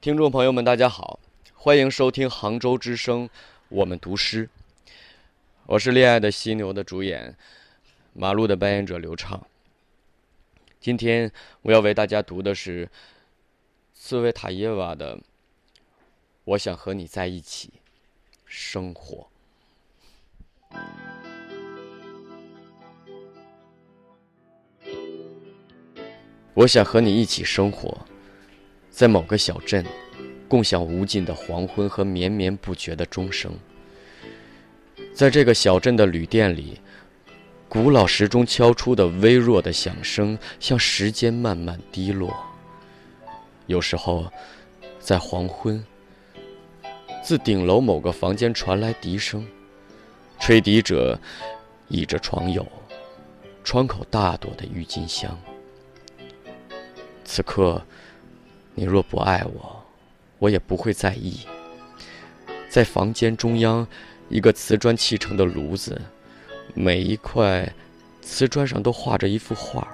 听众朋友们，大家好，欢迎收听杭州之声，我们读诗。我是恋爱的犀牛的主演，马路的扮演者刘畅。今天我要为大家读的是茨维塔耶娃的《我想和你在一起生活》。我想和你一起生活。在某个小镇，共享无尽的黄昏和绵绵不绝的钟声。在这个小镇的旅店里，古老时钟敲出的微弱的响声，像时间慢慢滴落。有时候，在黄昏，自顶楼某个房间传来笛声，吹笛者倚着床友，窗口大朵的郁金香。此刻。你若不爱我，我也不会在意。在房间中央，一个瓷砖砌成的炉子，每一块瓷砖上都画着一幅画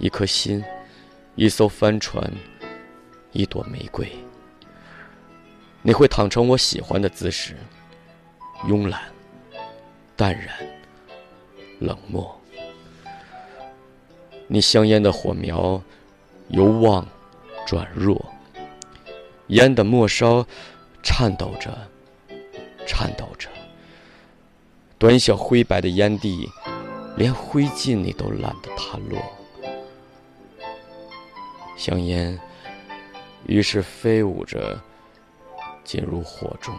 一颗心，一艘帆船，一朵玫瑰。你会躺成我喜欢的姿势，慵懒、淡然、冷漠。你香烟的火苗，由旺。转弱，烟的末梢颤抖着，颤抖着。短小灰白的烟蒂，连灰烬你都懒得弹落。香烟于是飞舞着进入火中。